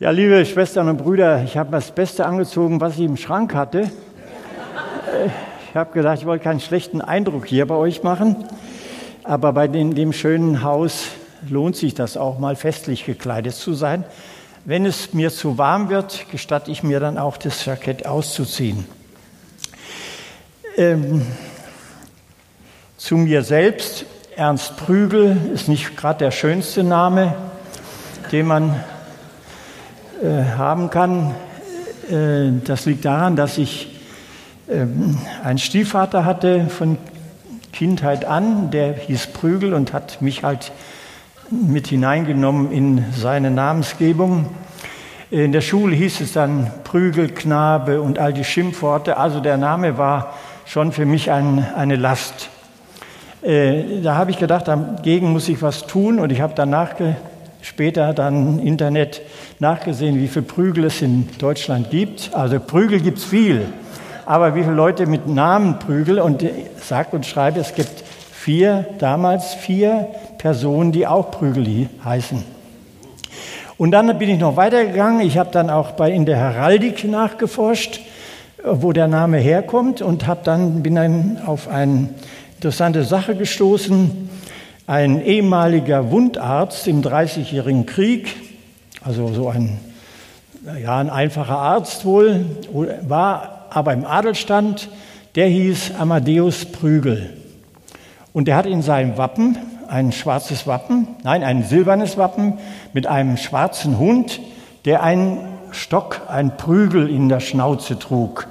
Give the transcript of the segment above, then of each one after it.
Ja, liebe Schwestern und Brüder, ich habe das Beste angezogen, was ich im Schrank hatte. Ich habe gedacht, ich wollte keinen schlechten Eindruck hier bei euch machen, aber bei dem, dem schönen Haus lohnt sich das auch mal festlich gekleidet zu sein. Wenn es mir zu warm wird, gestatte ich mir dann auch das Jackett auszuziehen. Ähm, zu mir selbst, Ernst Prügel ist nicht gerade der schönste Name, den man äh, haben kann. Äh, das liegt daran, dass ich äh, einen Stiefvater hatte von Kindheit an, der hieß Prügel und hat mich halt mit hineingenommen in seine Namensgebung. In der Schule hieß es dann Prügelknabe und all die Schimpfworte. Also der Name war schon für mich ein, eine Last. Äh, da habe ich gedacht, dagegen muss ich was tun und ich habe danach später dann im Internet nachgesehen, wie viele Prügel es in Deutschland gibt. Also Prügel gibt es viel, aber wie viele Leute mit Namen Prügel und sagt und schreibt, es gibt vier, damals vier Personen, die auch Prügel heißen. Und dann bin ich noch weitergegangen. Ich habe dann auch bei, in der Heraldik nachgeforscht, wo der Name herkommt und habe dann, bin dann auf eine interessante Sache gestoßen. Ein ehemaliger Wundarzt im Dreißigjährigen Krieg, also so ein, ja, ein einfacher Arzt wohl, war aber im Adelstand, der hieß Amadeus Prügel. Und der hat in seinem Wappen ein schwarzes Wappen, nein, ein silbernes Wappen mit einem schwarzen Hund, der einen Stock, ein Prügel in der Schnauze trug.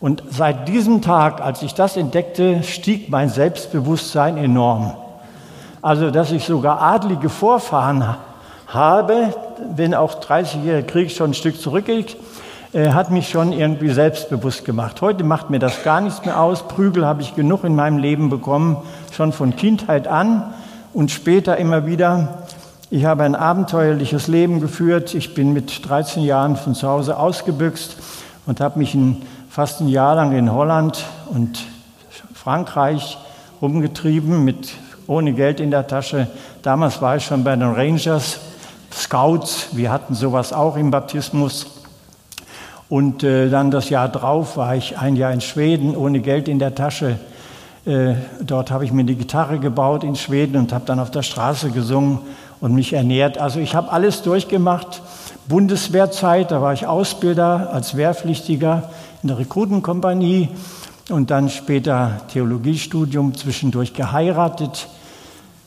Und seit diesem Tag, als ich das entdeckte, stieg mein Selbstbewusstsein enorm. Also, dass ich sogar adlige Vorfahren habe, wenn auch 30-jähriger Krieg schon ein Stück zurückgeht, äh, hat mich schon irgendwie selbstbewusst gemacht. Heute macht mir das gar nichts mehr aus. Prügel habe ich genug in meinem Leben bekommen, schon von Kindheit an und später immer wieder. Ich habe ein abenteuerliches Leben geführt. Ich bin mit 13 Jahren von zu Hause ausgebüxt und habe mich in, fast ein Jahr lang in Holland und Frankreich rumgetrieben mit ohne Geld in der Tasche. Damals war ich schon bei den Rangers, Scouts, wir hatten sowas auch im Baptismus. Und äh, dann das Jahr drauf war ich ein Jahr in Schweden ohne Geld in der Tasche. Äh, dort habe ich mir eine Gitarre gebaut in Schweden und habe dann auf der Straße gesungen und mich ernährt. Also ich habe alles durchgemacht. Bundeswehrzeit, da war ich Ausbilder als Wehrpflichtiger in der Rekrutenkompanie und dann später Theologiestudium, zwischendurch geheiratet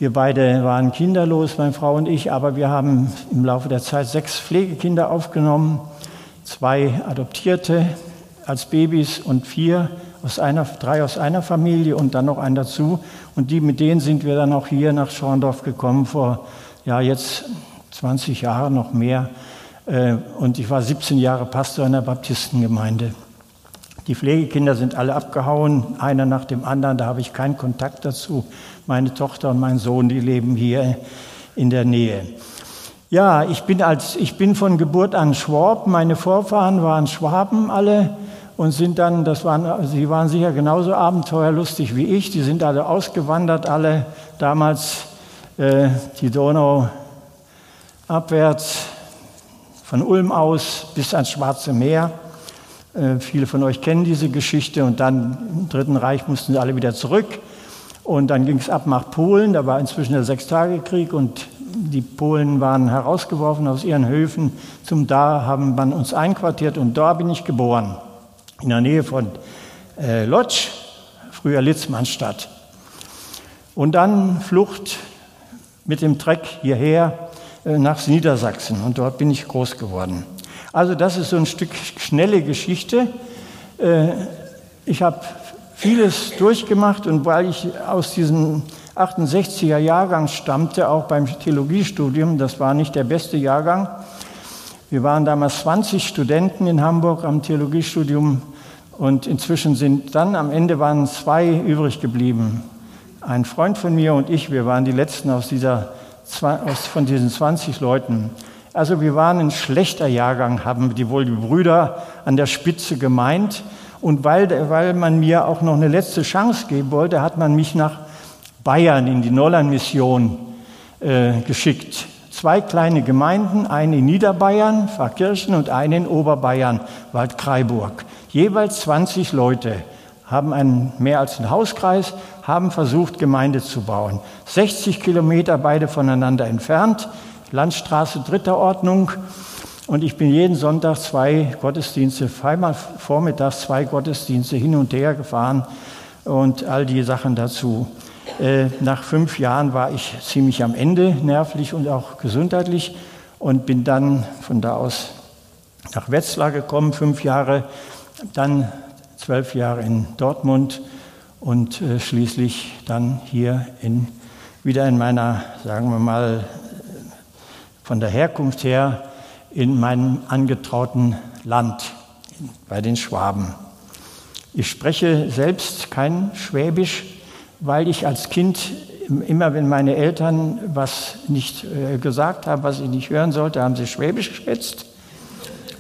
wir beide waren kinderlos, meine Frau und ich, aber wir haben im Laufe der Zeit sechs Pflegekinder aufgenommen, zwei adoptierte als Babys und vier aus einer, drei aus einer Familie und dann noch einen dazu. Und die, mit denen sind wir dann auch hier nach Schorndorf gekommen vor, ja, jetzt 20 Jahren noch mehr. Äh, und ich war 17 Jahre Pastor in der Baptistengemeinde. Die Pflegekinder sind alle abgehauen, einer nach dem anderen, da habe ich keinen Kontakt dazu. Meine Tochter und mein Sohn, die leben hier in der Nähe. Ja, ich bin, als, ich bin von Geburt an Schwab. Meine Vorfahren waren Schwaben alle und sind dann, das waren, sie waren sicher genauso abenteuerlustig wie ich. Die sind alle ausgewandert, alle damals äh, die Donau abwärts, von Ulm aus bis ans Schwarze Meer. Äh, viele von euch kennen diese Geschichte und dann im Dritten Reich mussten sie alle wieder zurück. Und dann ging es ab nach Polen, da war inzwischen der Sechstagekrieg und die Polen waren herausgeworfen aus ihren Höfen. Zum Da haben man uns einquartiert und da bin ich geboren, in der Nähe von äh, Lodz, früher Litzmannstadt. Und dann Flucht mit dem Treck hierher äh, nach Niedersachsen und dort bin ich groß geworden. Also das ist so ein Stück schnelle Geschichte. Äh, ich habe vieles durchgemacht und weil ich aus diesem 68er Jahrgang stammte, auch beim Theologiestudium, das war nicht der beste Jahrgang. Wir waren damals 20 Studenten in Hamburg am Theologiestudium und inzwischen sind dann am Ende waren zwei übrig geblieben. Ein Freund von mir und ich, wir waren die letzten aus dieser, von diesen 20 Leuten. Also wir waren ein schlechter Jahrgang, haben die wohl die Brüder an der Spitze gemeint. Und weil, weil man mir auch noch eine letzte Chance geben wollte, hat man mich nach Bayern in die Nollern-Mission äh, geschickt. zwei kleine Gemeinden, eine in Niederbayern, Pfarrkirchen und eine in Oberbayern, Waldkraiburg. Jeweils 20 Leute haben einen, mehr als einen Hauskreis, haben versucht, Gemeinde zu bauen. 60 Kilometer beide voneinander entfernt, Landstraße dritter Ordnung. Und ich bin jeden Sonntag zwei Gottesdienste, zweimal vormittags zwei Gottesdienste hin und her gefahren und all die Sachen dazu. Äh, nach fünf Jahren war ich ziemlich am Ende, nervlich und auch gesundheitlich, und bin dann von da aus nach Wetzlar gekommen, fünf Jahre, dann zwölf Jahre in Dortmund und äh, schließlich dann hier in, wieder in meiner, sagen wir mal, von der Herkunft her in meinem angetrauten Land, bei den Schwaben. Ich spreche selbst kein Schwäbisch, weil ich als Kind immer, wenn meine Eltern was nicht äh, gesagt haben, was ich nicht hören sollte, haben sie Schwäbisch geschätzt.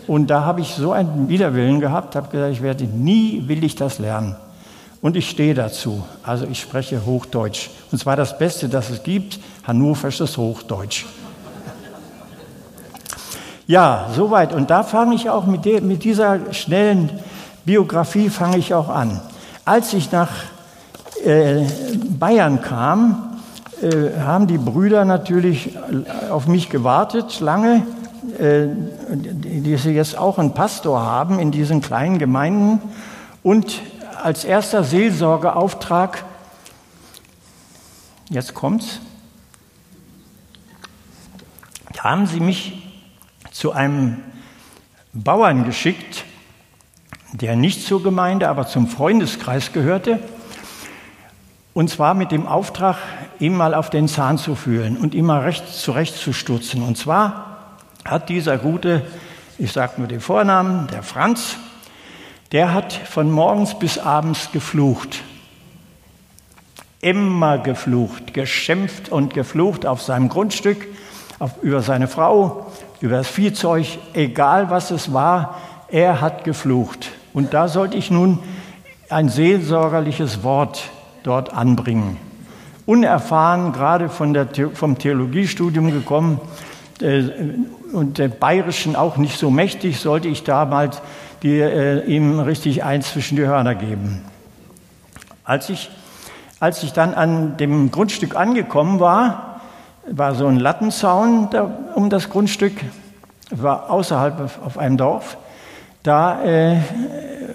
Und da habe ich so einen Widerwillen gehabt, habe gesagt, ich werde nie will ich das lernen. Und ich stehe dazu. Also ich spreche Hochdeutsch. Und zwar das Beste, das es gibt, hannoversches Hochdeutsch. Ja, soweit. Und da fange ich auch mit, mit dieser schnellen Biografie fange ich auch an. Als ich nach äh, Bayern kam, äh, haben die Brüder natürlich auf mich gewartet, lange, äh, die sie jetzt auch einen Pastor haben in diesen kleinen Gemeinden. Und als erster Seelsorgeauftrag, jetzt kommt's, haben sie mich zu einem Bauern geschickt, der nicht zur Gemeinde, aber zum Freundeskreis gehörte. Und zwar mit dem Auftrag, ihm mal auf den Zahn zu fühlen und ihm mal recht zurechtzustutzen. Und zwar hat dieser gute, ich sage nur den Vornamen, der Franz, der hat von morgens bis abends geflucht. Immer geflucht, geschimpft und geflucht auf seinem Grundstück, über seine Frau, über das Viehzeug, egal was es war, er hat geflucht. Und da sollte ich nun ein seelsorgerliches Wort dort anbringen. Unerfahren, gerade von der, vom Theologiestudium gekommen äh, und der Bayerischen auch nicht so mächtig, sollte ich damals die, äh, ihm richtig eins zwischen die Hörner geben. Als ich, als ich dann an dem Grundstück angekommen war, war so ein Lattenzaun da, um das Grundstück, war außerhalb auf einem Dorf. Da äh,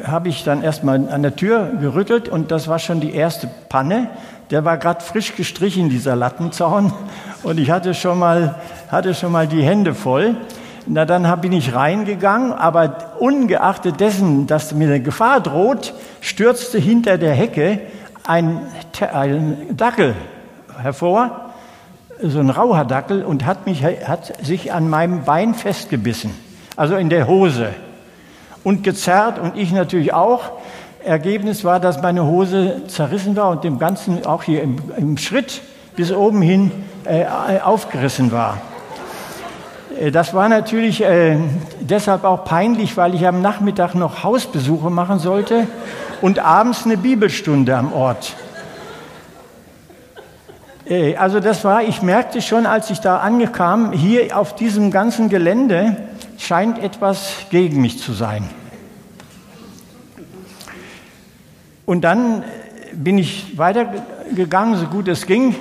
habe ich dann erstmal an der Tür gerüttelt und das war schon die erste Panne. Der war gerade frisch gestrichen, dieser Lattenzaun. Und ich hatte schon mal, hatte schon mal die Hände voll. Na, dann bin ich reingegangen, aber ungeachtet dessen, dass mir eine Gefahr droht, stürzte hinter der Hecke ein, ein Dackel hervor, so ein rauher Dackel, und hat, mich, hat sich an meinem Bein festgebissen, also in der Hose und gezerrt und ich natürlich auch. Ergebnis war, dass meine Hose zerrissen war und dem Ganzen auch hier im, im Schritt bis oben hin äh, aufgerissen war. Äh, das war natürlich äh, deshalb auch peinlich, weil ich am Nachmittag noch Hausbesuche machen sollte und abends eine Bibelstunde am Ort. Äh, also das war, ich merkte schon, als ich da ankam, hier auf diesem ganzen Gelände scheint etwas gegen mich zu sein. Und dann bin ich weitergegangen, so gut es ging,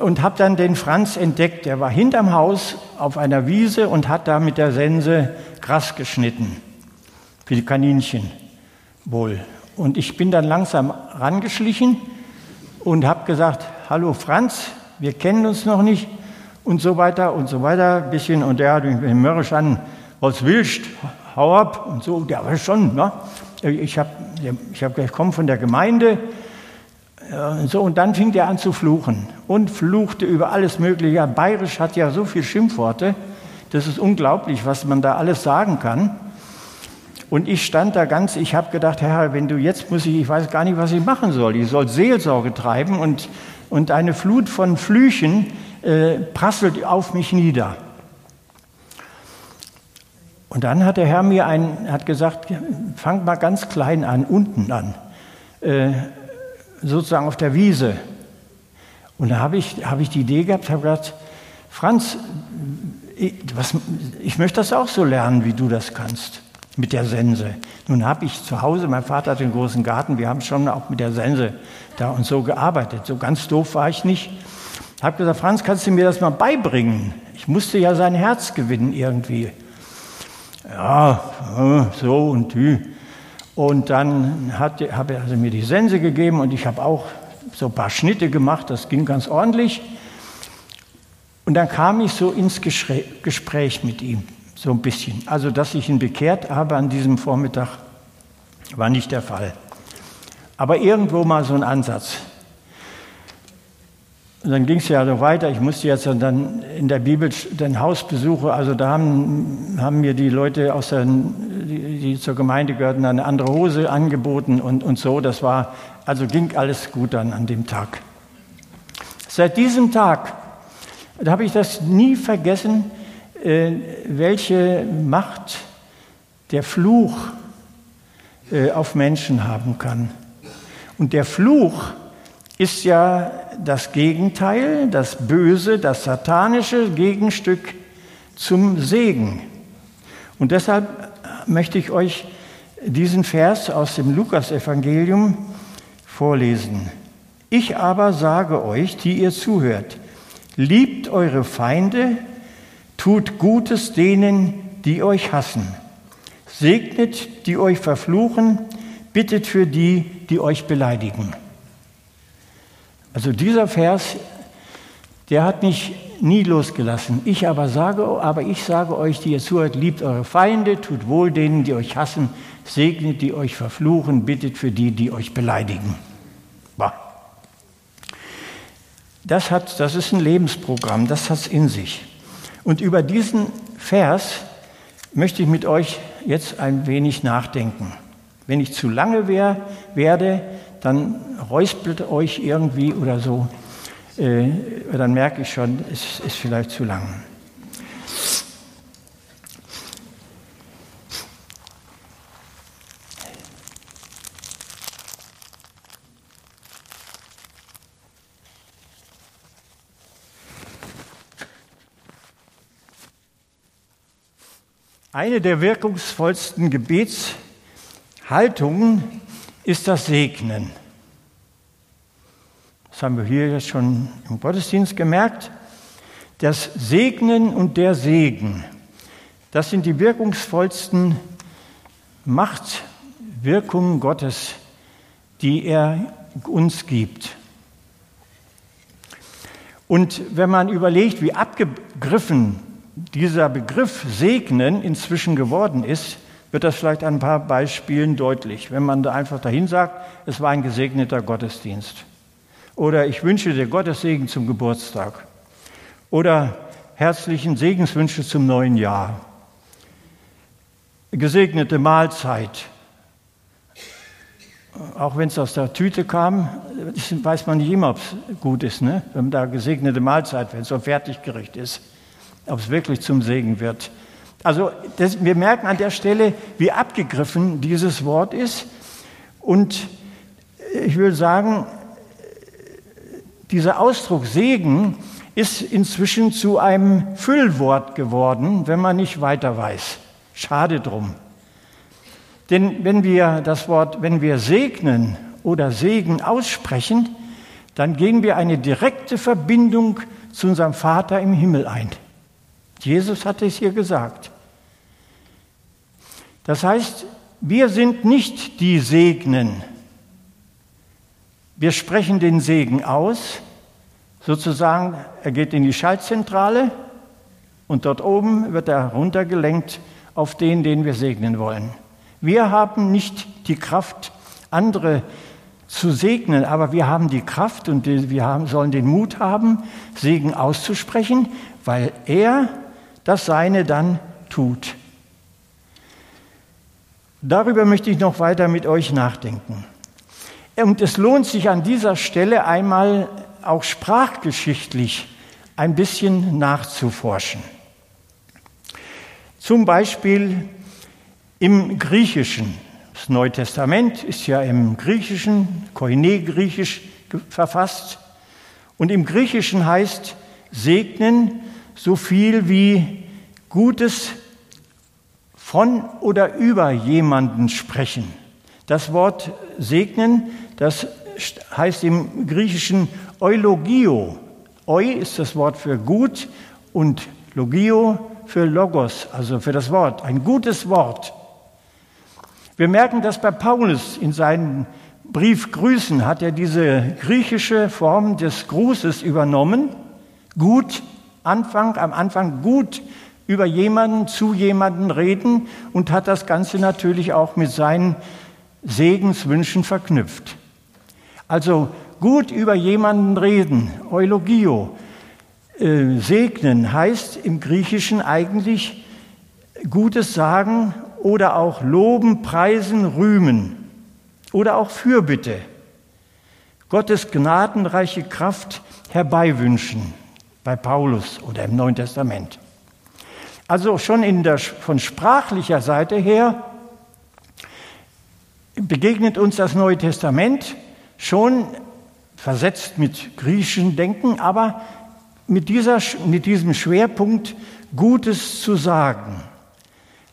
und habe dann den Franz entdeckt. Der war hinterm Haus auf einer Wiese und hat da mit der Sense Gras geschnitten. Für die Kaninchen wohl. Und ich bin dann langsam rangeschlichen und habe gesagt, hallo Franz, wir kennen uns noch nicht und so weiter und so weiter. Ein bisschen und der hat mich mürrisch an, was willst, hau ab und so. Der war schon, ne? Ich habe ich hab, ich komme von der Gemeinde und so und dann fing er an zu fluchen und fluchte über alles Mögliche. Bayerisch hat ja so viel Schimpfworte, das ist unglaublich, was man da alles sagen kann. Und ich stand da ganz, ich habe gedacht, Herr, wenn du jetzt muss ich, ich weiß gar nicht, was ich machen soll. Ich soll Seelsorge treiben und, und eine Flut von Flüchen äh, prasselt auf mich nieder. Und dann hat der Herr mir ein, hat gesagt, fang mal ganz klein an, unten an, äh, sozusagen auf der Wiese. Und da habe ich, hab ich die Idee gehabt, habe gesagt, Franz, ich, was, ich möchte das auch so lernen, wie du das kannst, mit der Sense. Nun habe ich zu Hause, mein Vater hat einen großen Garten, wir haben schon auch mit der Sense da und so gearbeitet. So ganz doof war ich nicht. Ich habe gesagt, Franz, kannst du mir das mal beibringen? Ich musste ja sein Herz gewinnen irgendwie. Ja, so und die. Und dann hat, habe er also mir die Sense gegeben und ich habe auch so ein paar Schnitte gemacht, das ging ganz ordentlich. Und dann kam ich so ins Gespräch mit ihm, so ein bisschen. Also, dass ich ihn bekehrt habe an diesem Vormittag, war nicht der Fall. Aber irgendwo mal so ein Ansatz. Und dann ging es ja so weiter. Ich musste jetzt dann in der Bibel den Hausbesuche, also da haben, haben mir die Leute, aus der, die, die zur Gemeinde gehörten, eine andere Hose angeboten und, und so. Das war, also ging alles gut dann an dem Tag. Seit diesem Tag, da habe ich das nie vergessen, welche Macht der Fluch äh, auf Menschen haben kann. Und der Fluch ist ja das Gegenteil, das Böse, das satanische Gegenstück zum Segen. Und deshalb möchte ich euch diesen Vers aus dem Lukasevangelium vorlesen. Ich aber sage euch, die ihr zuhört, liebt eure Feinde, tut Gutes denen, die euch hassen, segnet, die euch verfluchen, bittet für die, die euch beleidigen. Also dieser Vers, der hat mich nie losgelassen. Ich aber sage, aber ich sage euch, die ihr zuhört, liebt eure Feinde, tut wohl denen, die euch hassen, segnet, die euch verfluchen, bittet für die, die euch beleidigen. Bah. Das, hat, das ist ein Lebensprogramm, das hat es in sich. Und über diesen Vers möchte ich mit euch jetzt ein wenig nachdenken. Wenn ich zu lange wär, werde, dann räuspelt euch irgendwie oder so, äh, dann merke ich schon, es ist vielleicht zu lang. Eine der wirkungsvollsten Gebetshaltungen ist das Segnen. Das haben wir hier jetzt schon im Gottesdienst gemerkt. Das Segnen und der Segen, das sind die wirkungsvollsten Machtwirkungen Gottes, die er uns gibt. Und wenn man überlegt, wie abgegriffen dieser Begriff Segnen inzwischen geworden ist, wird das vielleicht an ein paar Beispielen deutlich. Wenn man da einfach dahin sagt, es war ein gesegneter Gottesdienst. Oder ich wünsche dir Gottes Segen zum Geburtstag. Oder herzlichen Segenswünsche zum neuen Jahr. Gesegnete Mahlzeit. Auch wenn es aus der Tüte kam, weiß man nicht immer, ob es gut ist, ne? wenn da gesegnete Mahlzeit, wenn es so ein Fertiggericht ist, ob es wirklich zum Segen wird. Also das, wir merken an der Stelle, wie abgegriffen dieses Wort ist. Und ich will sagen, dieser Ausdruck Segen ist inzwischen zu einem Füllwort geworden, wenn man nicht weiter weiß. Schade drum. Denn wenn wir das Wort, wenn wir segnen oder Segen aussprechen, dann gehen wir eine direkte Verbindung zu unserem Vater im Himmel ein. Jesus hat es hier gesagt. Das heißt, wir sind nicht die Segnen. Wir sprechen den Segen aus, sozusagen, er geht in die Schaltzentrale und dort oben wird er runtergelenkt auf den, den wir segnen wollen. Wir haben nicht die Kraft, andere zu segnen, aber wir haben die Kraft und wir haben, sollen den Mut haben, Segen auszusprechen, weil er das Seine dann tut. Darüber möchte ich noch weiter mit euch nachdenken. Und es lohnt sich an dieser Stelle einmal auch sprachgeschichtlich ein bisschen nachzuforschen. Zum Beispiel im Griechischen. Das Neue Testament ist ja im Griechischen, Koine-Griechisch verfasst. Und im Griechischen heißt segnen so viel wie Gutes von oder über jemanden sprechen. Das Wort segnen, das heißt im Griechischen Eulogio. Eu ist das Wort für gut und Logio für Logos, also für das Wort, ein gutes Wort. Wir merken das bei Paulus in seinen Brief Grüßen hat er diese griechische Form des Grußes übernommen. Gut, Anfang, am Anfang gut über jemanden, zu jemanden reden und hat das Ganze natürlich auch mit seinen Segenswünschen verknüpft. Also gut über jemanden reden, Eulogio, äh, segnen heißt im Griechischen eigentlich Gutes sagen oder auch loben, preisen, rühmen oder auch Fürbitte. Gottes gnadenreiche Kraft herbeiwünschen bei Paulus oder im Neuen Testament. Also schon in der, von sprachlicher Seite her begegnet uns das Neue Testament schon versetzt mit griechischen Denken, aber mit, dieser, mit diesem Schwerpunkt Gutes zu sagen.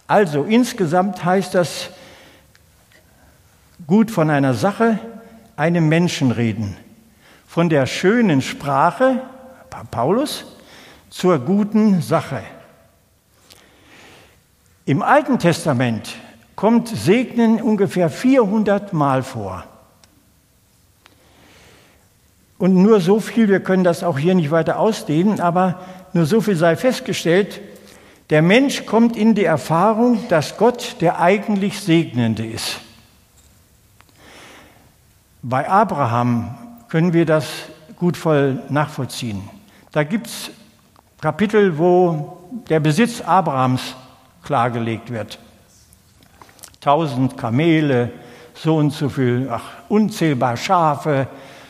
Also insgesamt heißt das gut von einer Sache, einem Menschen reden. Von der schönen Sprache, Paulus, zur guten Sache. Im Alten Testament kommt Segnen ungefähr 400 Mal vor. Und nur so viel, wir können das auch hier nicht weiter ausdehnen, aber nur so viel sei festgestellt, der Mensch kommt in die Erfahrung, dass Gott der eigentlich Segnende ist. Bei Abraham können wir das gut voll nachvollziehen. Da gibt es Kapitel, wo der Besitz Abrahams klargelegt wird. Tausend Kamele, so und so viel, ach, unzählbar Schafe,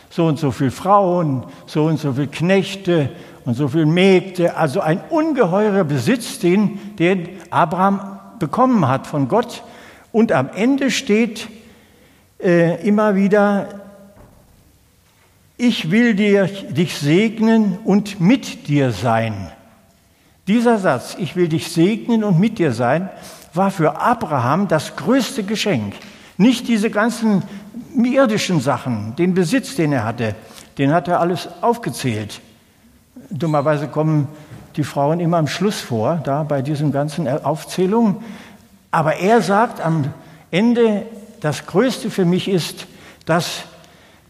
so und so viel Frauen, so und so viel Knechte und so viel Mägde. Also ein ungeheurer Besitz, den, den Abraham bekommen hat von Gott. Und am Ende steht äh, immer wieder, ich will dir, dich segnen und mit dir sein. Dieser Satz, ich will dich segnen und mit dir sein, war für Abraham das größte Geschenk. Nicht diese ganzen irdischen Sachen, den Besitz, den er hatte, den hat er alles aufgezählt. Dummerweise kommen die Frauen immer am Schluss vor, da bei diesen ganzen Aufzählungen. Aber er sagt am Ende, das Größte für mich ist, dass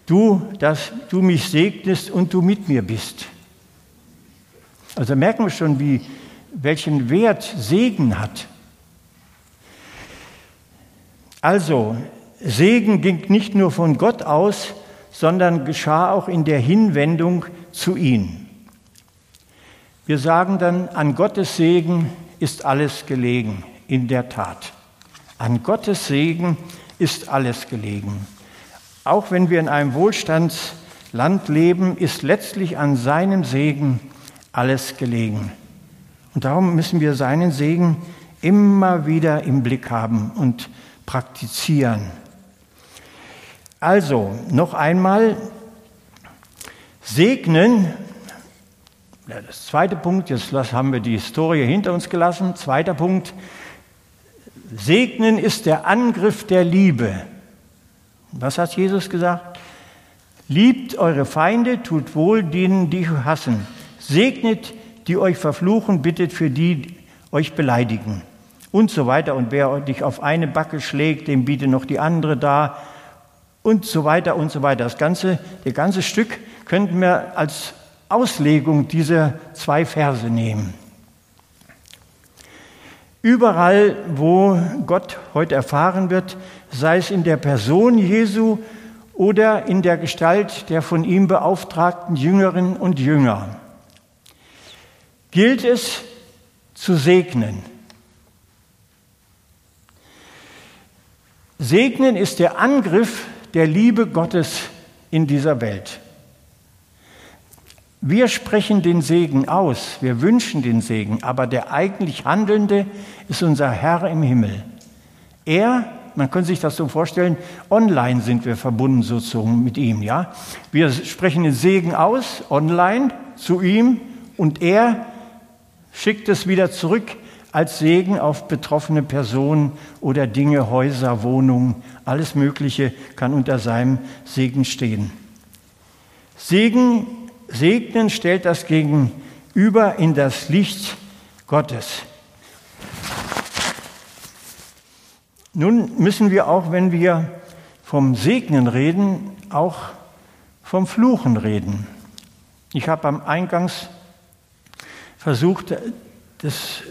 du, dass du mich segnest und du mit mir bist. Also merken wir schon, wie, welchen Wert Segen hat. Also, Segen ging nicht nur von Gott aus, sondern geschah auch in der Hinwendung zu ihm. Wir sagen dann, an Gottes Segen ist alles gelegen, in der Tat. An Gottes Segen ist alles gelegen. Auch wenn wir in einem Wohlstandsland leben, ist letztlich an seinem Segen alles gelegen. Und darum müssen wir seinen Segen immer wieder im Blick haben und praktizieren. Also, noch einmal, segnen, das zweite Punkt, jetzt haben wir die Historie hinter uns gelassen. Zweiter Punkt, segnen ist der Angriff der Liebe. Was hat Jesus gesagt? Liebt eure Feinde, tut wohl denen, die euch hassen. Segnet, die euch verfluchen, bittet für die, die euch beleidigen. Und so weiter. Und wer dich auf eine Backe schlägt, dem biete noch die andere da. Und so weiter und so weiter. Das ganze, das ganze Stück könnten wir als Auslegung dieser zwei Verse nehmen. Überall, wo Gott heute erfahren wird, sei es in der Person Jesu oder in der Gestalt der von ihm beauftragten Jüngerinnen und Jünger, gilt es zu segnen. Segnen ist der Angriff der Liebe Gottes in dieser Welt. Wir sprechen den Segen aus, wir wünschen den Segen, aber der eigentlich Handelnde ist unser Herr im Himmel. Er, man kann sich das so vorstellen, online sind wir verbunden sozusagen mit ihm, ja. Wir sprechen den Segen aus, online, zu ihm, und er schickt es wieder zurück als Segen auf betroffene Personen oder Dinge, Häuser, Wohnungen. Alles Mögliche kann unter seinem Segen stehen. Segen, segnen stellt das Gegenüber in das Licht Gottes. Nun müssen wir auch, wenn wir vom Segnen reden, auch vom Fluchen reden. Ich habe am Eingangs versucht, das,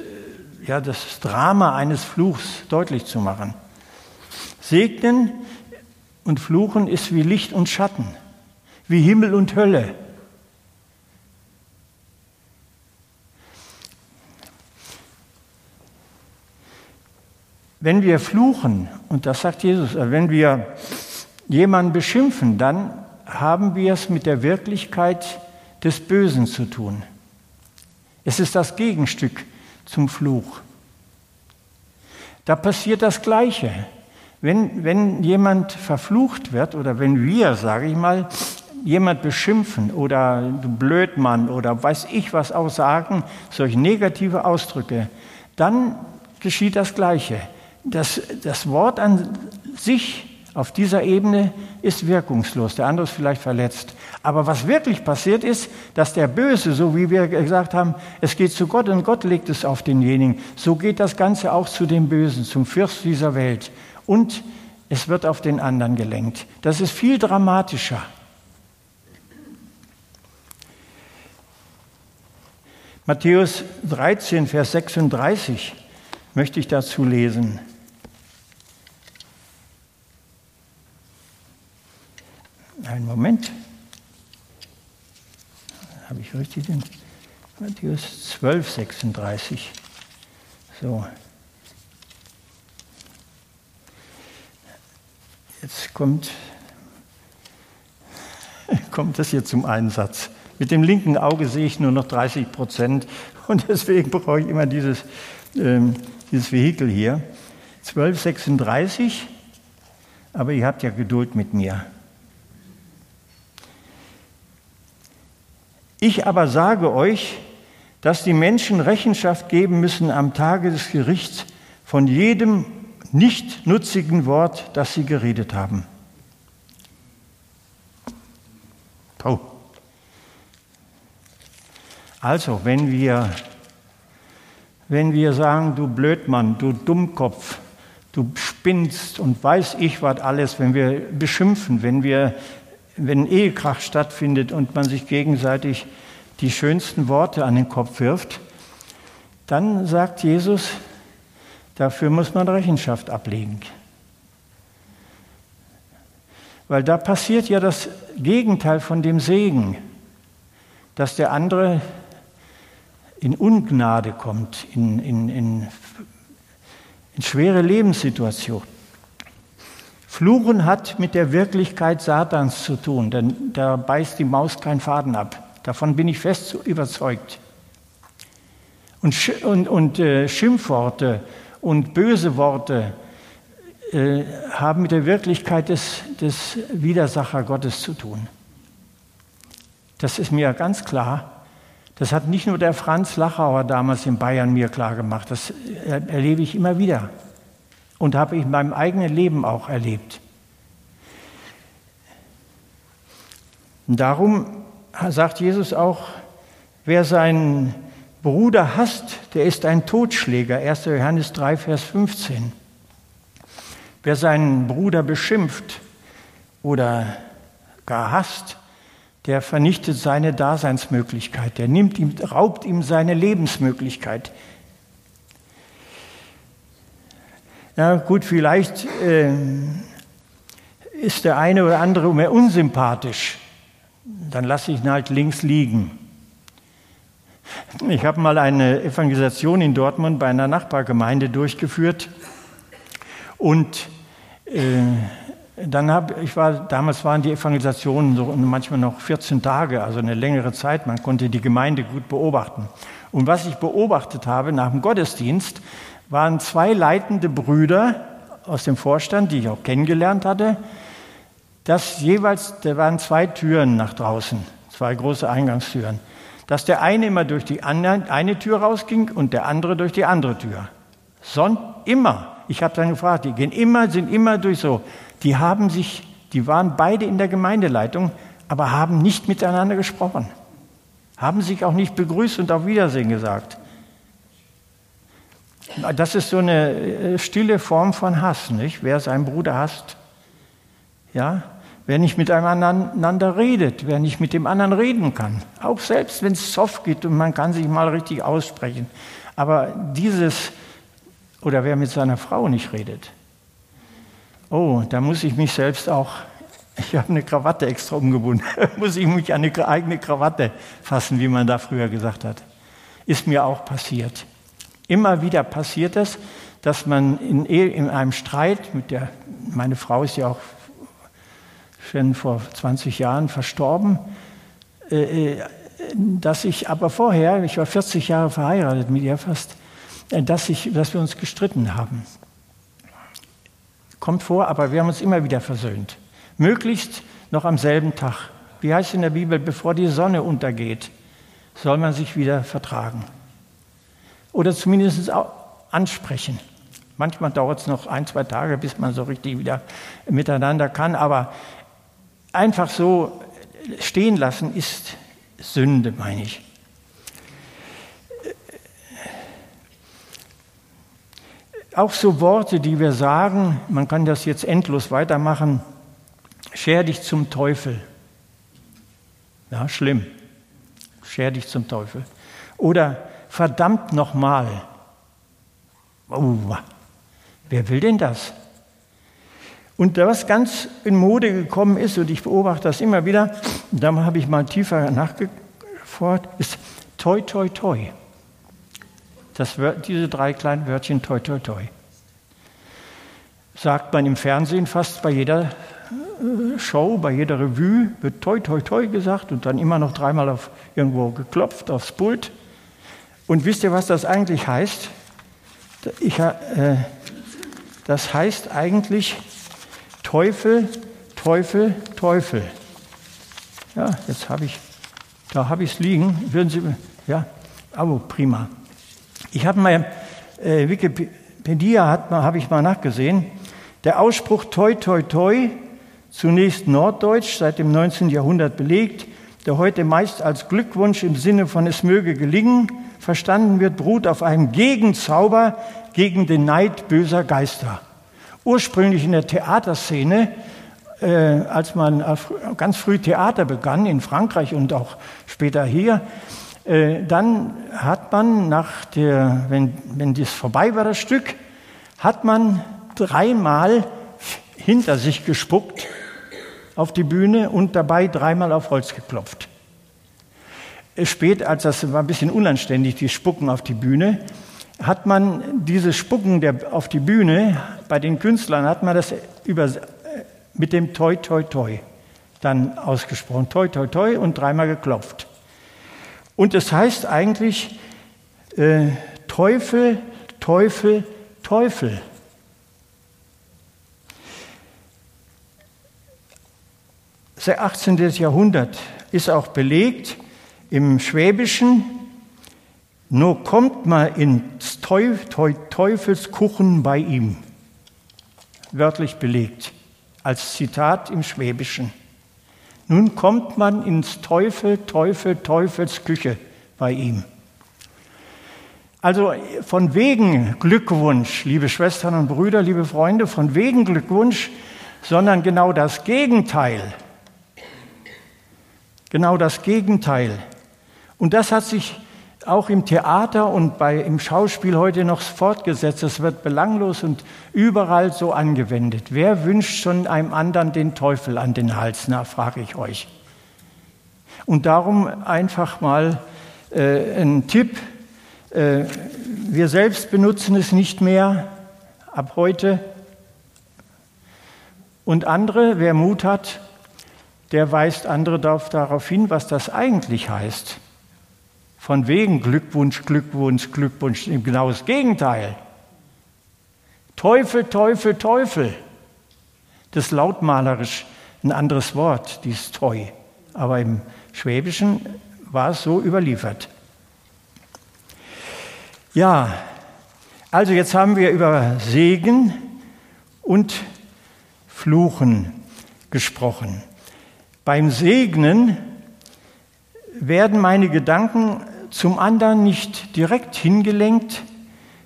ja, das Drama eines Fluchs deutlich zu machen. Segnen und Fluchen ist wie Licht und Schatten, wie Himmel und Hölle. Wenn wir fluchen, und das sagt Jesus, äh, wenn wir jemanden beschimpfen, dann haben wir es mit der Wirklichkeit des Bösen zu tun. Es ist das Gegenstück zum Fluch. Da passiert das Gleiche. Wenn, wenn jemand verflucht wird oder wenn wir, sage ich mal, jemand beschimpfen oder du Blödmann oder weiß ich was auch sagen, solche negative Ausdrücke, dann geschieht das Gleiche. Das, das Wort an sich auf dieser Ebene ist wirkungslos, der andere ist vielleicht verletzt. Aber was wirklich passiert ist, dass der Böse, so wie wir gesagt haben, es geht zu Gott und Gott legt es auf denjenigen, so geht das Ganze auch zu dem Bösen, zum Fürst dieser Welt. Und es wird auf den anderen gelenkt. Das ist viel dramatischer. Matthäus 13, Vers 36 möchte ich dazu lesen. Einen Moment. Habe ich richtig den? Matthäus 12, 36. So. Jetzt kommt, kommt das hier zum Einsatz. Mit dem linken Auge sehe ich nur noch 30 Prozent und deswegen brauche ich immer dieses, ähm, dieses Vehikel hier. 1236, aber ihr habt ja Geduld mit mir. Ich aber sage euch, dass die Menschen Rechenschaft geben müssen am Tage des Gerichts von jedem nicht nutzigen Wort, das sie geredet haben. Oh. Also, wenn wir, wenn wir sagen, du Blödmann, du Dummkopf, du spinnst und weiß ich was alles, wenn wir beschimpfen, wenn wir wenn Ehekrach stattfindet und man sich gegenseitig die schönsten Worte an den Kopf wirft, dann sagt Jesus, dafür muss man Rechenschaft ablegen. Weil da passiert ja das Gegenteil von dem Segen, dass der andere in Ungnade kommt, in, in, in, in schwere Lebenssituationen. Fluchen hat mit der Wirklichkeit Satans zu tun, denn da beißt die Maus keinen Faden ab. Davon bin ich fest überzeugt. Und, und, und äh, Schimpfworte und böse Worte äh, haben mit der Wirklichkeit des, des Widersacher Gottes zu tun. Das ist mir ganz klar. Das hat nicht nur der Franz Lachauer damals in Bayern mir klar gemacht, das erlebe ich immer wieder und habe ich in meinem eigenen Leben auch erlebt. Und darum sagt Jesus auch, wer seinen Bruder hasst, der ist ein Totschläger. 1. Johannes 3, Vers 15. Wer seinen Bruder beschimpft oder gar hasst, der vernichtet seine Daseinsmöglichkeit, der nimmt ihm, raubt ihm seine Lebensmöglichkeit. Ja, gut, vielleicht äh, ist der eine oder andere mir unsympathisch. Dann lasse ich ihn halt links liegen. Ich habe mal eine Evangelisation in Dortmund bei einer Nachbargemeinde durchgeführt und äh, dann habe ich war damals waren die Evangelisationen so manchmal noch 14 Tage, also eine längere Zeit. Man konnte die Gemeinde gut beobachten. Und was ich beobachtet habe nach dem Gottesdienst, waren zwei leitende Brüder aus dem Vorstand, die ich auch kennengelernt hatte. Das jeweils, da waren zwei Türen nach draußen, zwei große Eingangstüren. dass der eine immer durch die andere, eine Tür rausging und der andere durch die andere Tür. Son immer. Ich habe dann gefragt, die gehen immer, sind immer durch so. Die haben sich, die waren beide in der Gemeindeleitung, aber haben nicht miteinander gesprochen. Haben sich auch nicht begrüßt und auf Wiedersehen gesagt. Das ist so eine äh, stille Form von Hass, nicht? Wer seinen Bruder hasst, ja, wer nicht miteinander redet, wer nicht mit dem anderen reden kann, auch selbst wenn es soft geht und man kann sich mal richtig aussprechen. Aber dieses, oder wer mit seiner Frau nicht redet, oh, da muss ich mich selbst auch, ich habe eine Krawatte extra umgebunden, muss ich mich an eine eigene Krawatte fassen, wie man da früher gesagt hat. Ist mir auch passiert. Immer wieder passiert es, dass man in, in einem Streit mit der, meine Frau ist ja auch schon vor 20 Jahren verstorben, äh, äh, dass ich aber vorher, ich war 40 Jahre verheiratet mit ihr fast, äh, dass, ich, dass wir uns gestritten haben. Kommt vor, aber wir haben uns immer wieder versöhnt. Möglichst noch am selben Tag. Wie heißt es in der Bibel, bevor die Sonne untergeht, soll man sich wieder vertragen oder zumindest ansprechen. Manchmal dauert es noch ein, zwei Tage, bis man so richtig wieder miteinander kann, aber einfach so stehen lassen ist Sünde, meine ich. Auch so Worte, die wir sagen, man kann das jetzt endlos weitermachen, scher dich zum Teufel. Ja, schlimm. Scher dich zum Teufel. Oder verdammt nochmal. Oh, wer will denn das? Und was ganz in Mode gekommen ist, und ich beobachte das immer wieder, da habe ich mal tiefer nachgefordert, ist toi, toi, toi. Das, diese drei kleinen Wörtchen toi, toi, toi. Sagt man im Fernsehen fast bei jeder äh, Show, bei jeder Revue, wird toi, toi, toi gesagt und dann immer noch dreimal auf irgendwo geklopft aufs Pult. Und wisst ihr, was das eigentlich heißt? Ich, äh, das heißt eigentlich Teufel, Teufel, Teufel. Ja, jetzt habe ich, da habe ich es liegen. Würden Sie, ja, aber prima. Ich habe mal, äh, Wikipedia habe ich mal nachgesehen. Der Ausspruch toi, toi, toi, zunächst norddeutsch, seit dem 19. Jahrhundert belegt, der heute meist als Glückwunsch im Sinne von es möge gelingen verstanden wird, beruht auf einem Gegenzauber gegen den Neid böser Geister. Ursprünglich in der Theaterszene, äh, als man ganz früh Theater begann, in Frankreich und auch später hier, äh, dann hat man nach der, wenn, wenn das vorbei war, das Stück, hat man dreimal hinter sich gespuckt auf die Bühne und dabei dreimal auf Holz geklopft spät, als das war ein bisschen unanständig, die Spucken auf die Bühne, hat man dieses Spucken der, auf die Bühne, bei den Künstlern hat man das über, mit dem Toi, Toi, Toi dann ausgesprochen. Toi, Toi, Toi und dreimal geklopft. Und es heißt eigentlich äh, Teufel, Teufel, Teufel. Das 18. Jahrhundert ist auch belegt, im Schwäbischen, nur kommt mal ins Teufelskuchen bei ihm. Wörtlich belegt, als Zitat im Schwäbischen. Nun kommt man ins Teufel, Teufel, Teufelsküche bei ihm. Also von wegen Glückwunsch, liebe Schwestern und Brüder, liebe Freunde, von wegen Glückwunsch, sondern genau das Gegenteil. Genau das Gegenteil. Und das hat sich auch im Theater und bei, im Schauspiel heute noch fortgesetzt. Es wird belanglos und überall so angewendet. Wer wünscht schon einem anderen den Teufel an den Hals? Na, frage ich euch. Und darum einfach mal äh, ein Tipp. Äh, wir selbst benutzen es nicht mehr ab heute. Und andere, wer Mut hat, der weist andere darauf hin, was das eigentlich heißt. Von wegen Glückwunsch, Glückwunsch, Glückwunsch. Genau das Gegenteil. Teufel, Teufel, Teufel. Das ist lautmalerisch ein anderes Wort, dieses Toi. Aber im Schwäbischen war es so überliefert. Ja, also jetzt haben wir über Segen und Fluchen gesprochen. Beim Segnen werden meine Gedanken zum anderen nicht direkt hingelenkt,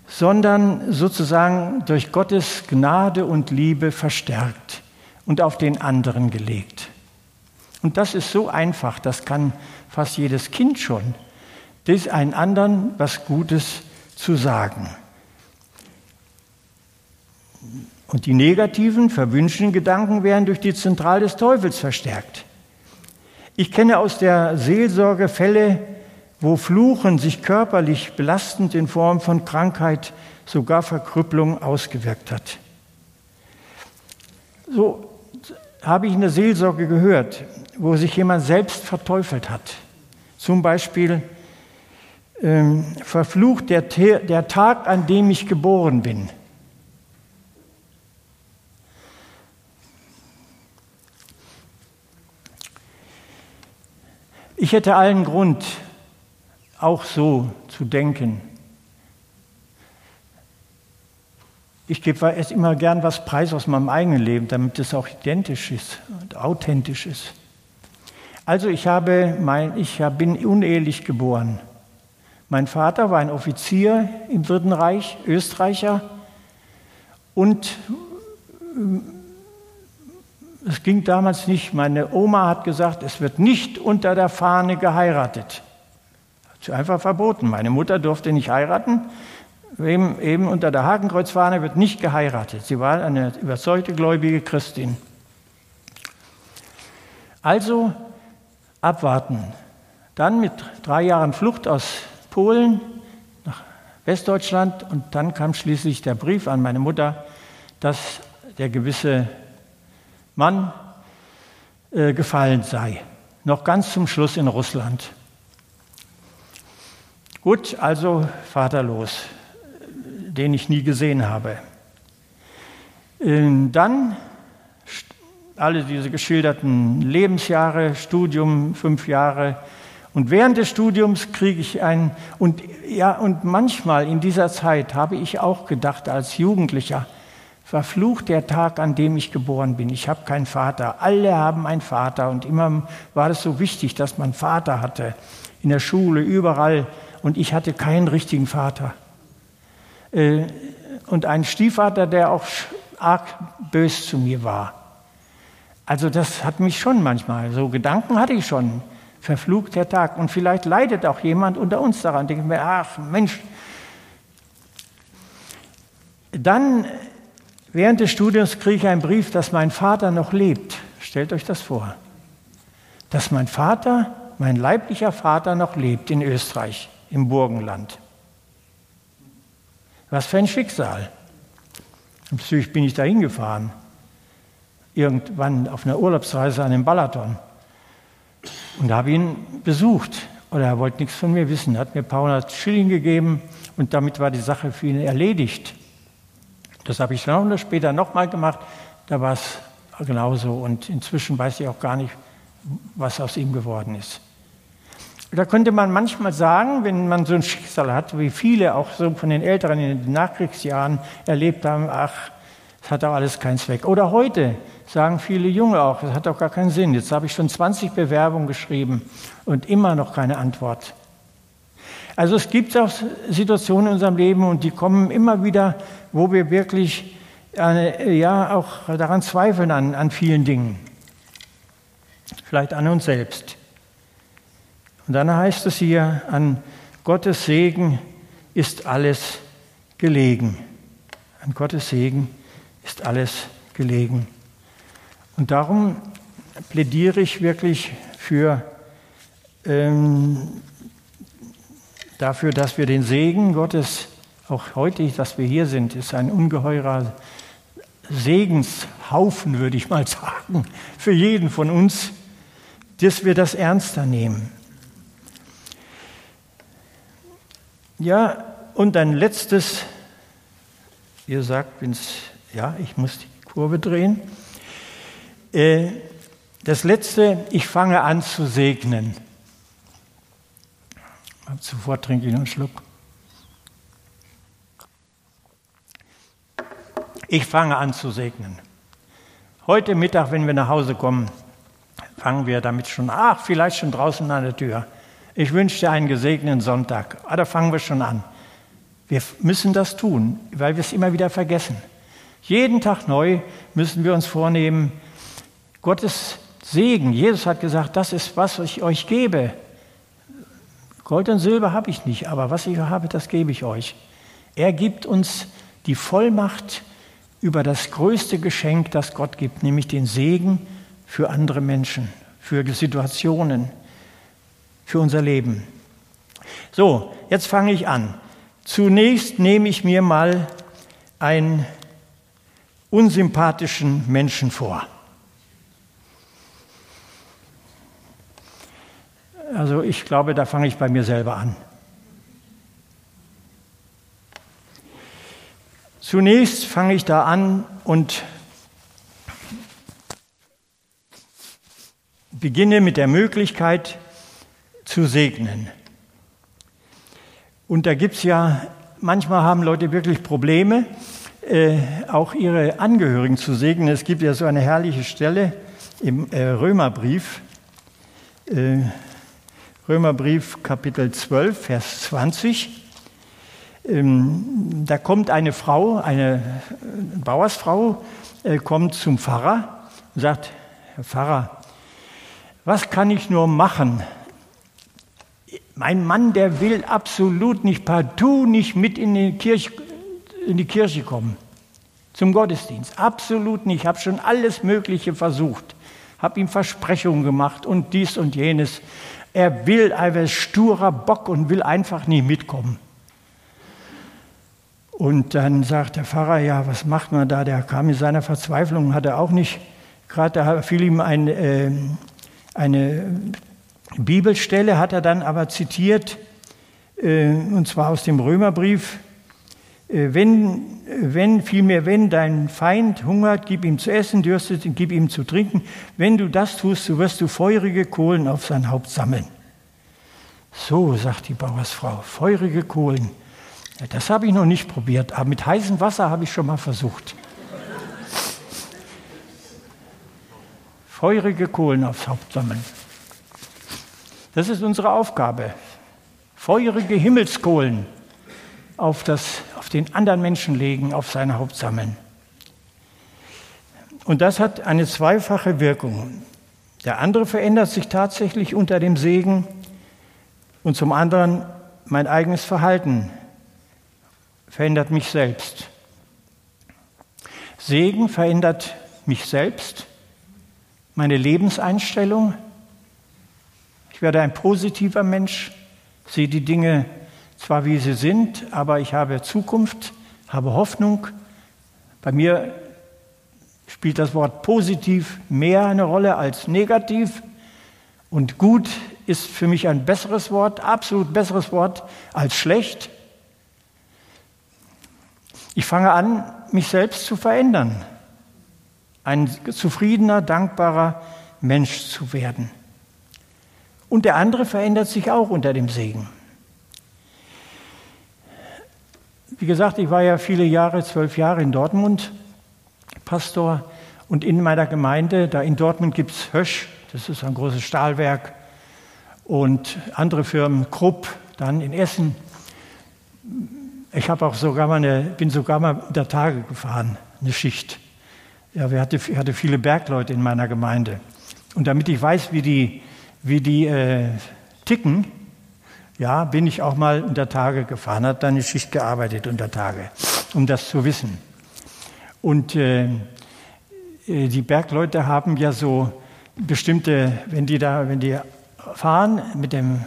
sondern sozusagen durch Gottes Gnade und Liebe verstärkt und auf den anderen gelegt. Und das ist so einfach, das kann fast jedes Kind schon, das einen anderen was Gutes zu sagen. Und die negativen, verwünschten Gedanken werden durch die Zentrale des Teufels verstärkt. Ich kenne aus der Seelsorge Fälle, wo Fluchen sich körperlich belastend in Form von Krankheit, sogar Verkrüppelung ausgewirkt hat. So habe ich in der Seelsorge gehört, wo sich jemand selbst verteufelt hat. Zum Beispiel ähm, verflucht der, der Tag, an dem ich geboren bin. Ich hätte allen Grund, auch so zu denken. Ich gebe erst immer gern was preis aus meinem eigenen Leben, damit es auch identisch ist und authentisch ist. Also ich, habe mein, ich bin unehelich geboren. Mein Vater war ein Offizier im Dritten Reich, Österreicher, und es ging damals nicht. Meine Oma hat gesagt, es wird nicht unter der Fahne geheiratet. Ist einfach verboten. Meine Mutter durfte nicht heiraten. Eben, eben unter der Hakenkreuzfahne wird nicht geheiratet. Sie war eine überzeugte gläubige Christin. Also abwarten. Dann mit drei Jahren Flucht aus Polen nach Westdeutschland und dann kam schließlich der Brief an meine Mutter, dass der gewisse Mann äh, gefallen sei. Noch ganz zum Schluss in Russland. Gut, also vaterlos, den ich nie gesehen habe. Ähm, dann alle diese geschilderten Lebensjahre, Studium, fünf Jahre. Und während des Studiums kriege ich ein, und ja, und manchmal in dieser Zeit habe ich auch gedacht als Jugendlicher, verflucht der Tag, an dem ich geboren bin. Ich habe keinen Vater. Alle haben einen Vater. Und immer war es so wichtig, dass man Vater hatte. In der Schule, überall und ich hatte keinen richtigen Vater. Äh, und einen Stiefvater, der auch arg bös zu mir war. Also das hat mich schon manchmal, so Gedanken hatte ich schon. Verflucht der Tag. Und vielleicht leidet auch jemand unter uns daran. Denken wir, ach Mensch. Dann, während des Studiums, kriege ich einen Brief, dass mein Vater noch lebt. Stellt euch das vor. Dass mein Vater, mein leiblicher Vater noch lebt in Österreich im Burgenland. Was für ein Schicksal. Natürlich bin ich da hingefahren, irgendwann auf einer Urlaubsreise an den Balaton und habe ihn besucht. Oder er wollte nichts von mir wissen, er hat mir ein paar hundert Schilling gegeben und damit war die Sache für ihn erledigt. Das habe ich dann später nochmal gemacht, da war es genauso und inzwischen weiß ich auch gar nicht, was aus ihm geworden ist. Da könnte man manchmal sagen, wenn man so ein Schicksal hat, wie viele auch so von den Älteren in den Nachkriegsjahren erlebt haben, ach, es hat auch alles keinen Zweck. Oder heute sagen viele Junge auch, es hat auch gar keinen Sinn. Jetzt habe ich schon 20 Bewerbungen geschrieben und immer noch keine Antwort. Also es gibt auch Situationen in unserem Leben und die kommen immer wieder, wo wir wirklich äh, ja auch daran zweifeln an, an vielen Dingen. Vielleicht an uns selbst. Und dann heißt es hier, an Gottes Segen ist alles gelegen. An Gottes Segen ist alles gelegen. Und darum plädiere ich wirklich für, ähm, dafür, dass wir den Segen Gottes, auch heute, dass wir hier sind, ist ein ungeheurer Segenshaufen, würde ich mal sagen, für jeden von uns, dass wir das ernster nehmen. Ja, und ein letztes, ihr sagt, wenn's, ja, ich muss die Kurve drehen. Äh, das letzte, ich fange an zu segnen. Zuvor trinke ich einen Schluck. Ich fange an zu segnen. Heute Mittag, wenn wir nach Hause kommen, fangen wir damit schon, ach, vielleicht schon draußen an der Tür. Ich wünsche dir einen gesegneten Sonntag. Ah, da fangen wir schon an. Wir müssen das tun, weil wir es immer wieder vergessen. Jeden Tag neu müssen wir uns vornehmen, Gottes Segen. Jesus hat gesagt, das ist, was ich euch gebe. Gold und Silber habe ich nicht, aber was ich habe, das gebe ich euch. Er gibt uns die Vollmacht über das größte Geschenk, das Gott gibt, nämlich den Segen für andere Menschen, für Situationen, für unser Leben. So, jetzt fange ich an. Zunächst nehme ich mir mal einen unsympathischen Menschen vor. Also ich glaube, da fange ich bei mir selber an. Zunächst fange ich da an und beginne mit der Möglichkeit zu segnen. Und da gibt es ja, manchmal haben Leute wirklich Probleme, äh, auch ihre Angehörigen zu segnen. Es gibt ja so eine herrliche Stelle im äh, Römerbrief, äh, Römerbrief Kapitel 12, Vers 20. Ähm, da kommt eine Frau, eine Bauersfrau, äh, kommt zum Pfarrer und sagt, Herr Pfarrer, was kann ich nur machen? Mein Mann, der will absolut nicht, partout nicht mit in die Kirche, in die Kirche kommen, zum Gottesdienst. Absolut nicht. Ich habe schon alles Mögliche versucht, habe ihm Versprechungen gemacht und dies und jenes. Er will, er ist sturer Bock und will einfach nicht mitkommen. Und dann sagt der Pfarrer, ja, was macht man da? Der kam in seiner Verzweiflung, hat er auch nicht, gerade da fiel ihm ein, äh, eine Bibelstelle, hat er dann aber zitiert, äh, und zwar aus dem Römerbrief, wenn, wenn, vielmehr, wenn dein Feind hungert, gib ihm zu essen, dürstet, gib ihm zu trinken. Wenn du das tust, so wirst du feurige Kohlen auf sein Haupt sammeln. So, sagt die Bauersfrau, feurige Kohlen. Ja, das habe ich noch nicht probiert, aber mit heißem Wasser habe ich schon mal versucht. Feurige Kohlen aufs Haupt sammeln. Das ist unsere Aufgabe. Feurige Himmelskohlen auf, das, den anderen Menschen legen, auf sein Haupt sammeln. Und das hat eine zweifache Wirkung. Der andere verändert sich tatsächlich unter dem Segen und zum anderen mein eigenes Verhalten verändert mich selbst. Segen verändert mich selbst, meine Lebenseinstellung. Ich werde ein positiver Mensch, sehe die Dinge zwar wie sie sind, aber ich habe Zukunft, habe Hoffnung. Bei mir spielt das Wort positiv mehr eine Rolle als negativ. Und gut ist für mich ein besseres Wort, absolut besseres Wort als schlecht. Ich fange an, mich selbst zu verändern, ein zufriedener, dankbarer Mensch zu werden. Und der andere verändert sich auch unter dem Segen. Wie gesagt, ich war ja viele Jahre, zwölf Jahre in Dortmund Pastor und in meiner Gemeinde, da in Dortmund gibt es Hösch, das ist ein großes Stahlwerk, und andere Firmen, Krupp, dann in Essen. Ich habe auch sogar mal eine, bin sogar mal unter Tage gefahren, eine Schicht. Ja, wir hatte, ich hatte viele Bergleute in meiner Gemeinde. Und damit ich weiß, wie die, wie die äh, ticken, ja, bin ich auch mal unter Tage gefahren, hat dann eine Schicht gearbeitet unter Tage, um das zu wissen. Und äh, äh, die Bergleute haben ja so bestimmte, wenn die da, wenn die fahren mit dem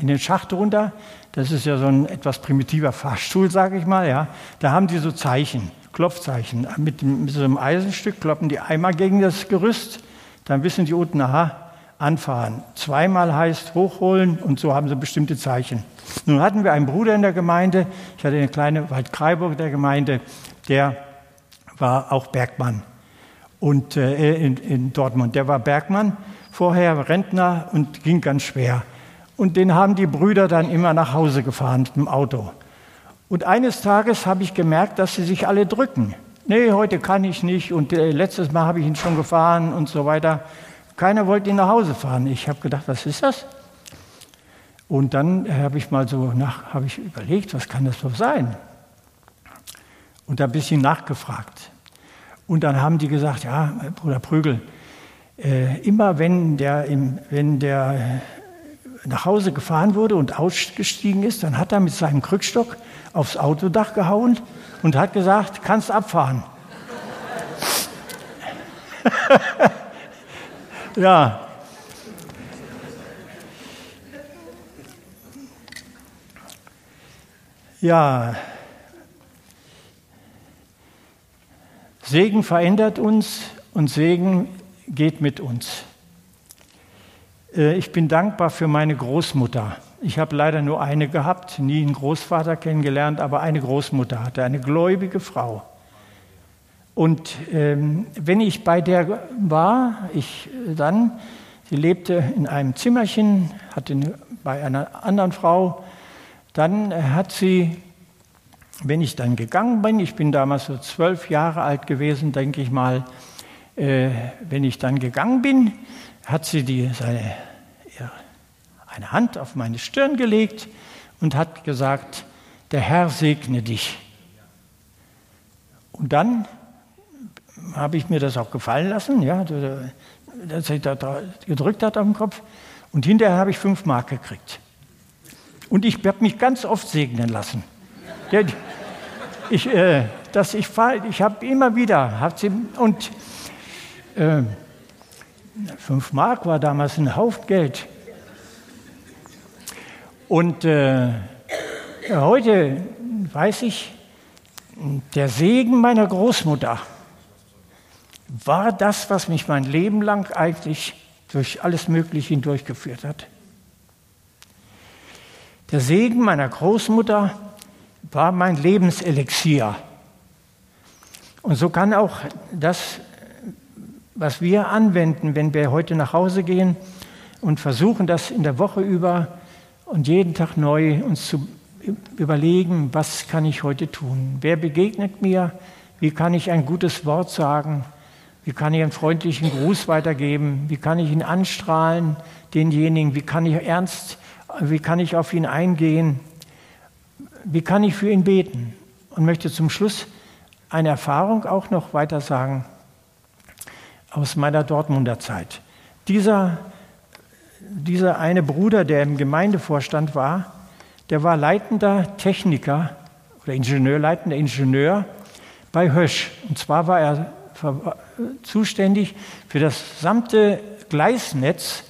in den Schacht runter, das ist ja so ein etwas primitiver Fahrstuhl, sage ich mal, ja, da haben die so Zeichen, Klopfzeichen. Mit, mit so einem Eisenstück kloppen die einmal gegen das Gerüst, dann wissen die unten, aha, anfahren. Zweimal heißt hochholen und so haben sie bestimmte Zeichen. Nun hatten wir einen Bruder in der Gemeinde, ich hatte eine kleine Waldkreiburg der Gemeinde, der war auch Bergmann und äh, in, in Dortmund. Der war Bergmann, vorher Rentner und ging ganz schwer. Und den haben die Brüder dann immer nach Hause gefahren mit dem Auto. Und eines Tages habe ich gemerkt, dass sie sich alle drücken. Nee, heute kann ich nicht und äh, letztes Mal habe ich ihn schon gefahren und so weiter. Keiner wollte ihn nach Hause fahren. Ich habe gedacht, was ist das? Und dann habe ich mal so nach, habe ich überlegt, was kann das so sein? Und ein bisschen nachgefragt. Und dann haben die gesagt, ja, Bruder Prügel, äh, immer wenn der, im, wenn der nach Hause gefahren wurde und ausgestiegen ist, dann hat er mit seinem Krückstock aufs Autodach gehauen und hat gesagt, kannst abfahren. ja. Ja. Segen verändert uns und Segen geht mit uns. Äh, ich bin dankbar für meine Großmutter. Ich habe leider nur eine gehabt, nie einen Großvater kennengelernt, aber eine Großmutter hatte, eine gläubige Frau. Und ähm, wenn ich bei der war, ich äh, dann, sie lebte in einem Zimmerchen, hatte eine, bei einer anderen Frau, dann äh, hat sie, wenn ich dann gegangen bin, ich bin damals so zwölf Jahre alt gewesen, denke ich mal, äh, wenn ich dann gegangen bin, hat sie die, seine eine Hand auf meine Stirn gelegt und hat gesagt, der Herr segne dich. Und dann habe ich mir das auch gefallen lassen, ja, dass er da gedrückt hat auf den Kopf. Und hinterher habe ich fünf Mark gekriegt. Und ich habe mich ganz oft segnen lassen. Ich, äh, ich, ich habe immer wieder, hab sie, und äh, fünf Mark war damals ein Haufen Geld. Und äh, heute weiß ich, der Segen meiner Großmutter war das, was mich mein Leben lang eigentlich durch alles Mögliche hindurchgeführt hat. Der Segen meiner Großmutter war mein Lebenselixier. Und so kann auch das, was wir anwenden, wenn wir heute nach Hause gehen und versuchen, das in der Woche über und jeden Tag neu uns zu überlegen, was kann ich heute tun? Wer begegnet mir? Wie kann ich ein gutes Wort sagen? Wie kann ich einen freundlichen Gruß weitergeben? Wie kann ich ihn anstrahlen, denjenigen? Wie kann ich ernst, wie kann ich auf ihn eingehen? Wie kann ich für ihn beten? Und möchte zum Schluss eine Erfahrung auch noch weiter sagen aus meiner Dortmunder Zeit. Dieser dieser eine Bruder, der im Gemeindevorstand war, der war leitender Techniker oder Ingenieur, leitender Ingenieur bei Hösch. Und zwar war er zuständig für das gesamte Gleisnetz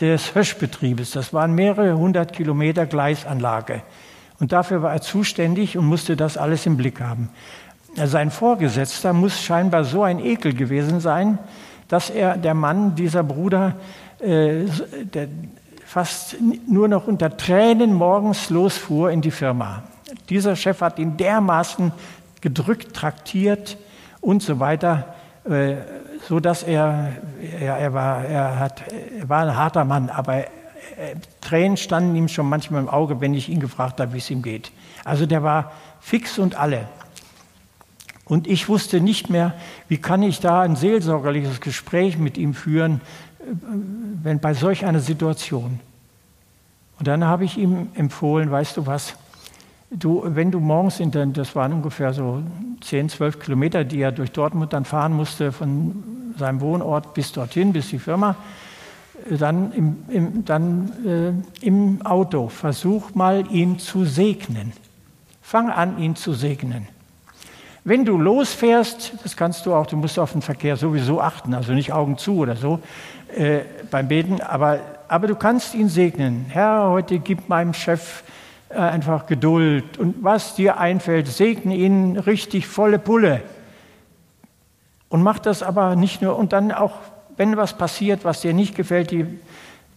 des Höschbetriebes. Das waren mehrere hundert Kilometer Gleisanlage. Und dafür war er zuständig und musste das alles im Blick haben. Sein Vorgesetzter muss scheinbar so ein Ekel gewesen sein, dass er, der Mann, dieser Bruder, äh, der fast nur noch unter Tränen morgens losfuhr in die Firma. Dieser Chef hat ihn dermaßen gedrückt, traktiert und so weiter, äh, so dass er, er, er, war, er, hat, er war ein harter Mann, aber äh, Tränen standen ihm schon manchmal im Auge, wenn ich ihn gefragt habe, wie es ihm geht. Also der war fix und alle. Und ich wusste nicht mehr, wie kann ich da ein seelsorgerliches Gespräch mit ihm führen, wenn bei solch einer Situation. Und dann habe ich ihm empfohlen, weißt du was, du, wenn du morgens in den, das waren ungefähr so 10, 12 Kilometer, die er durch Dortmund dann fahren musste, von seinem Wohnort bis dorthin, bis die Firma, dann im, im, dann, äh, im Auto, versuch mal ihn zu segnen. Fang an, ihn zu segnen. Wenn du losfährst, das kannst du auch, du musst auf den Verkehr sowieso achten, also nicht Augen zu oder so äh, beim Beten, aber, aber du kannst ihn segnen. Herr, heute gib meinem Chef äh, einfach Geduld und was dir einfällt, segne ihn richtig volle Pulle. Und mach das aber nicht nur, und dann auch, wenn was passiert, was dir nicht gefällt, die,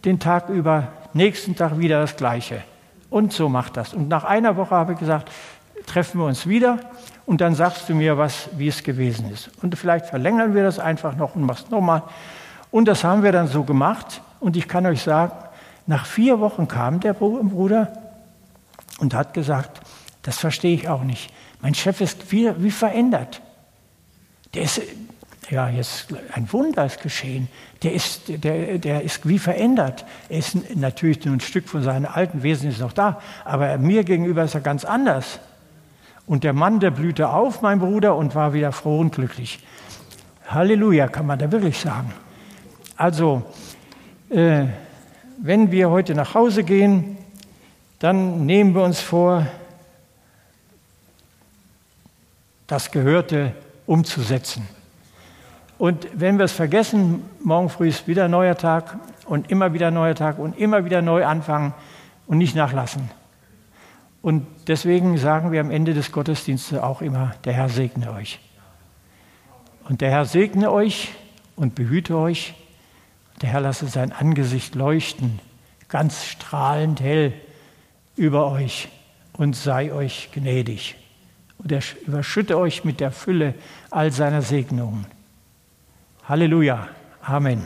den Tag über, nächsten Tag wieder das Gleiche. Und so macht das. Und nach einer Woche habe ich gesagt, treffen wir uns wieder und dann sagst du mir, was, wie es gewesen ist. Und vielleicht verlängern wir das einfach noch und machst nochmal. Und das haben wir dann so gemacht. Und ich kann euch sagen, Nach vier Wochen kam der Bruder und hat gesagt, das verstehe ich auch nicht. Mein Chef ist wie, wie verändert. Der ist, ja, jetzt ein Wunder ist geschehen. Der ist, der, der ist wie verändert. Er ist natürlich nur ein Stück von seinem alten Wesen ist noch da, aber mir gegenüber ist er ganz anders. Und der Mann, der blühte auf, mein Bruder, und war wieder froh und glücklich. Halleluja, kann man da wirklich sagen. Also, äh, wenn wir heute nach Hause gehen, dann nehmen wir uns vor, das Gehörte umzusetzen. Und wenn wir es vergessen, morgen früh ist wieder neuer Tag und immer wieder neuer Tag und immer wieder neu anfangen und nicht nachlassen. Und deswegen sagen wir am Ende des Gottesdienstes auch immer, der Herr segne euch. Und der Herr segne euch und behüte euch. Der Herr lasse sein Angesicht leuchten, ganz strahlend hell über euch und sei euch gnädig. Und er überschütte euch mit der Fülle all seiner Segnungen. Halleluja. Amen.